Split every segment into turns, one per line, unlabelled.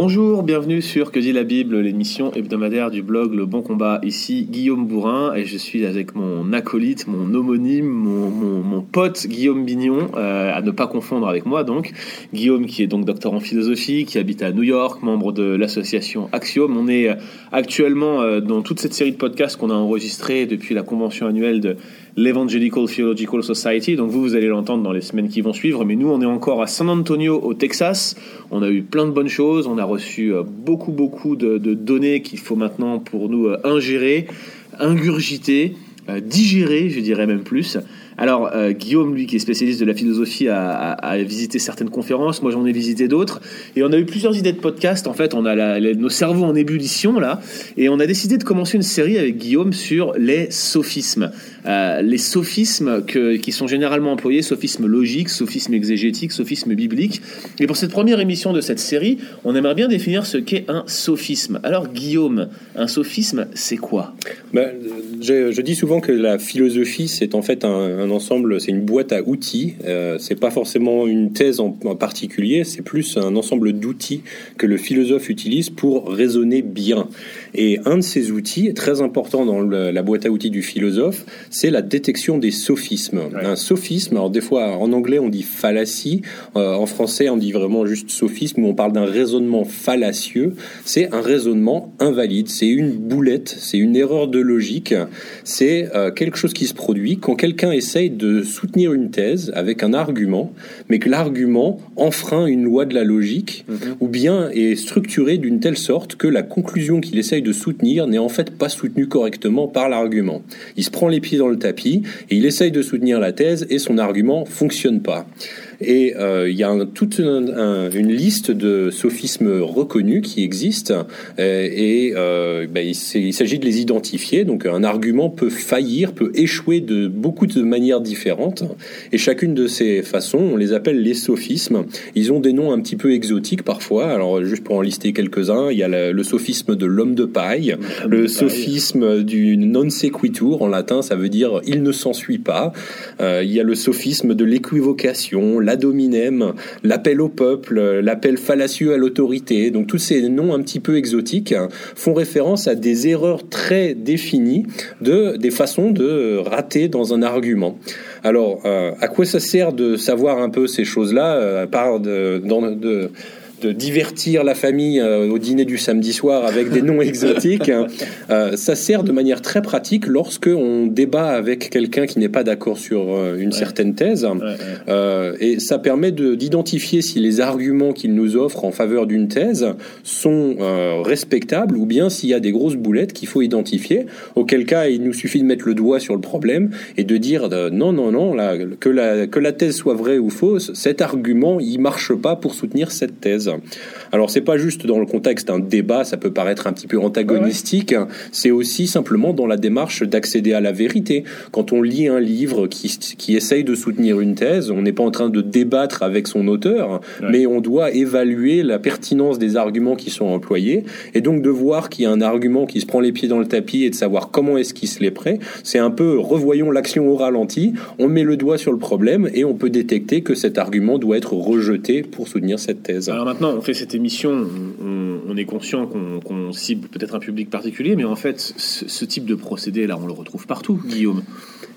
Bonjour, bienvenue sur Que dit la Bible, l'émission hebdomadaire du blog Le Bon Combat. Ici Guillaume Bourrin et je suis avec mon acolyte, mon homonyme, mon, mon, pote Guillaume Bignon, euh, à ne pas confondre avec moi donc. Guillaume qui est donc docteur en philosophie, qui habite à New York, membre de l'association Axiom. On est actuellement euh, dans toute cette série de podcasts qu'on a enregistrés depuis la convention annuelle de l'Evangelical Theological Society. Donc vous, vous allez l'entendre dans les semaines qui vont suivre. Mais nous, on est encore à San Antonio, au Texas. On a eu plein de bonnes choses. On a reçu euh, beaucoup, beaucoup de, données qu'il faut maintenant pour nous euh, ingérer, ingurgiter, euh, digérer, je dirais même plus. Alors, euh, Guillaume, lui, qui est spécialiste de la philosophie, a, visité certaines conférences. Moi, j'en ai visité d'autres. Et on a eu plusieurs idées de podcast. En fait, on a nos cerveaux en ébullition, là. Et on a décidé de commencer une série avec Guillaume sur les sophismes. Euh, les sophismes qui sont généralement employés, sophismes logiques, sophismes exégétiques, sophismes bibliques. Et pour cette première émission de cette série, on aimerait bien définir ce qu'est un sophisme. Alors, Guillaume, un sophisme, c'est quoi?
Ben, je, dis souvent que la philosophie, c'est en fait un ensemble, c'est une boîte à outils. Euh, c'est pas forcément une thèse en, particulier, c'est plus un ensemble d'outils que le philosophe utilise pour raisonner bien. Et un de ces outils, très important dans la boîte à outils du philosophe, c'est la détection des sophismes. Un sophisme, alors des fois en anglais on dit fallacie, euh, en français on dit vraiment juste sophisme, où on parle d'un raisonnement fallacieux. C'est un raisonnement invalide, c'est une boulette, c'est une erreur de logique, c'est euh, quelque chose qui se produit quand quelqu'un essaie de soutenir une thèse avec un argument, mais que l'argument enfreint une loi de la logique, mhm. ou bien est structuré d'une telle sorte que la conclusion qu'il essaye de soutenir n'est en fait pas soutenue correctement par l'argument. Il se prend les pieds dans le tapis et il essaye de soutenir la thèse et son argument fonctionne pas. Et euh, il y a toute une liste de sophismes reconnus qui existent euh, et euh, ben, il s'agit de les identifier. Donc un argument peut faillir, peut échouer de beaucoup de manières différentes. Et chacune de ces façons, on les appelle les sophismes. Ils ont des noms un petit peu exotiques parfois. Alors juste pour en lister quelques-uns, il y a le, sophisme de l'homme de paille, le sophisme du non sequitur en latin, ça veut dire il ne s'ensuit pas. il y a le sophisme de l'équivocation, l'adominem, l'appel au peuple, l'appel fallacieux à l'autorité. Donc tous ces noms un petit peu exotiques font référence à des erreurs très définies de des façons de rater dans un argument. Alors, euh, à quoi ça sert de savoir un peu ces choses-là, euh, à part de, de de divertir la famille euh, au dîner du samedi soir avec des noms exotiques, euh, ça sert de manière très pratique lorsque on débat avec quelqu'un qui n'est pas d'accord sur euh, une certaine thèse, et ça permet d'identifier si les arguments qu'il nous offre en faveur d'une thèse sont respectables ou bien s'il y a des grosses boulettes qu'il faut identifier. Auquel cas, il nous suffit de mettre le doigt sur le problème et de dire non, non, non, là, que la que la thèse soit vraie ou fausse, cet argument il marche pas pour soutenir cette thèse. Alors c'est pas juste dans le contexte d'un débat, ça peut paraître un petit peu antagonistique, c'est aussi simplement dans la démarche d'accéder à la vérité. Quand on lit un livre qui, qui essaye de soutenir une thèse, on n'est pas en train de débattre avec son auteur, mais on doit évaluer la pertinence des arguments qui sont employés, et donc de voir qu'il y a un argument qui se prend les pieds dans le tapis et de savoir comment est-ce qu'il se les prêt, c'est un peu revoyons l'action au ralenti, on met le doigt sur le problème et on peut détecter que cet argument doit être rejeté pour soutenir cette thèse.
Alors maintenant, on fait cette émission, on, est conscient qu'on cible peut-être un public particulier, mais en fait, ce, type de procédé, là, on le retrouve partout, Guillaume.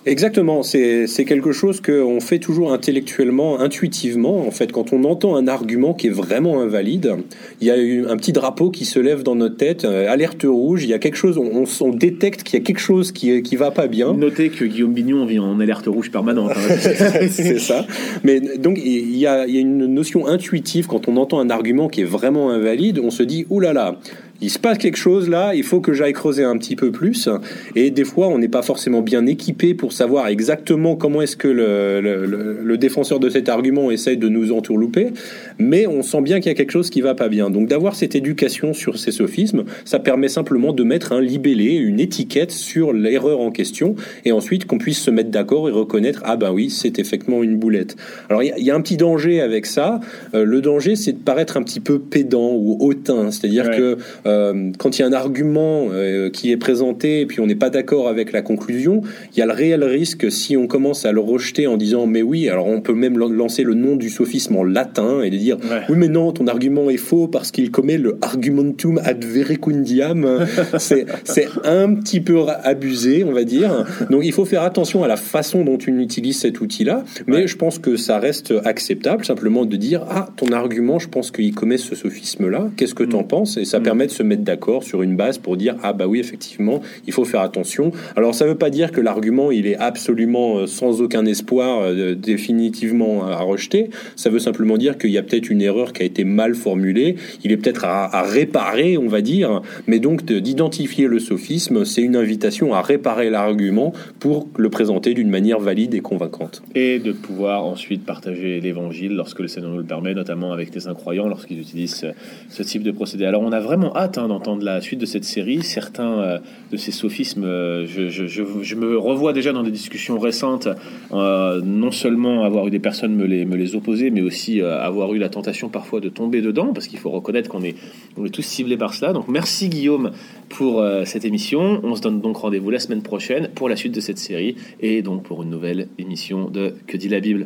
Exactement, c'est quelque chose qu'on fait toujours intellectuellement, intuitivement. En fait, quand on entend un argument qui est vraiment invalide, il y a un petit drapeau qui se lève dans notre tête, euh, alerte rouge, il y a quelque chose, on, on détecte qu'il y a quelque chose qui, qui va pas bien.
Notez que Guillaume Bignon vit en alerte rouge permanente.
Hein. c'est ça. Mais donc, il y, a, il y a une notion intuitive quand on entend un argument qui est vraiment invalide, on se dit, oulala, là là, il se passe quelque chose là, il faut que j'aille creuser un petit peu plus. Et des fois, on n'est pas forcément bien équipé pour savoir exactement comment est-ce que le, le, défenseur de cet argument essaye de nous entourlouper, mais on sent bien qu'il y a quelque chose qui va pas bien. Donc d'avoir cette éducation sur ces sophismes, ça permet simplement de mettre un libellé, une étiquette sur l'erreur en question, et ensuite qu'on puisse se mettre d'accord et reconnaître ah ben oui, c'est effectivement une boulette. Alors il y, a un petit danger avec ça. Euh, le danger, c'est de paraître un petit peu pédant ou hautain, c'est-à-dire que euh, quand il y a un argument euh, qui est présenté et puis on n'est pas d'accord avec la conclusion, il y a le réel risque si on commence à le rejeter en disant mais oui, alors on peut même lancer le nom du sophisme en latin et de dire oui mais non, ton argument est faux parce qu'il commet le argumentum ad verecundiam. c'est un petit peu abusé, on va dire. Donc il faut faire attention à la façon dont tu utilises cet outil-là, mais je pense que ça reste acceptable simplement de dire ah ton argument, je pense qu'il commet ce sophisme-là. Qu'est-ce que tu en mm. penses? Et ça mm. permet de se mettre d'accord sur une base pour dire ah bah oui effectivement il faut faire attention. Alors ça veut pas dire que l'argument il est absolument euh, sans aucun espoir euh, définitivement à rejeter. Ça veut simplement dire qu'il y a peut-être une erreur qui a été mal formulée. Il est peut-être à, à, réparer, on va dire. Mais donc d'identifier le sophisme, c'est une invitation à réparer l'argument pour le présenter d'une manière valide et convaincante.
Et de pouvoir ensuite partager l'évangile lorsque le Seigneur nous le permet, notamment avec les incroyants lorsqu'ils utilisent ce, type de procédé. Alors on a vraiment hâte d'entendre la suite de cette série. Certains euh, de ces sophismes, euh, je, je, je, me revois déjà dans des discussions récentes, euh, non seulement avoir eu des personnes me les, me les opposer, mais aussi avoir eu la tentation parfois de tomber dedans, parce qu'il faut reconnaître qu'on est, on est tous ciblés par cela. Donc merci Guillaume pour cette émission. On se donne donc rendez-vous la semaine prochaine pour la suite de cette série et donc pour une nouvelle émission de Que dit la Bible.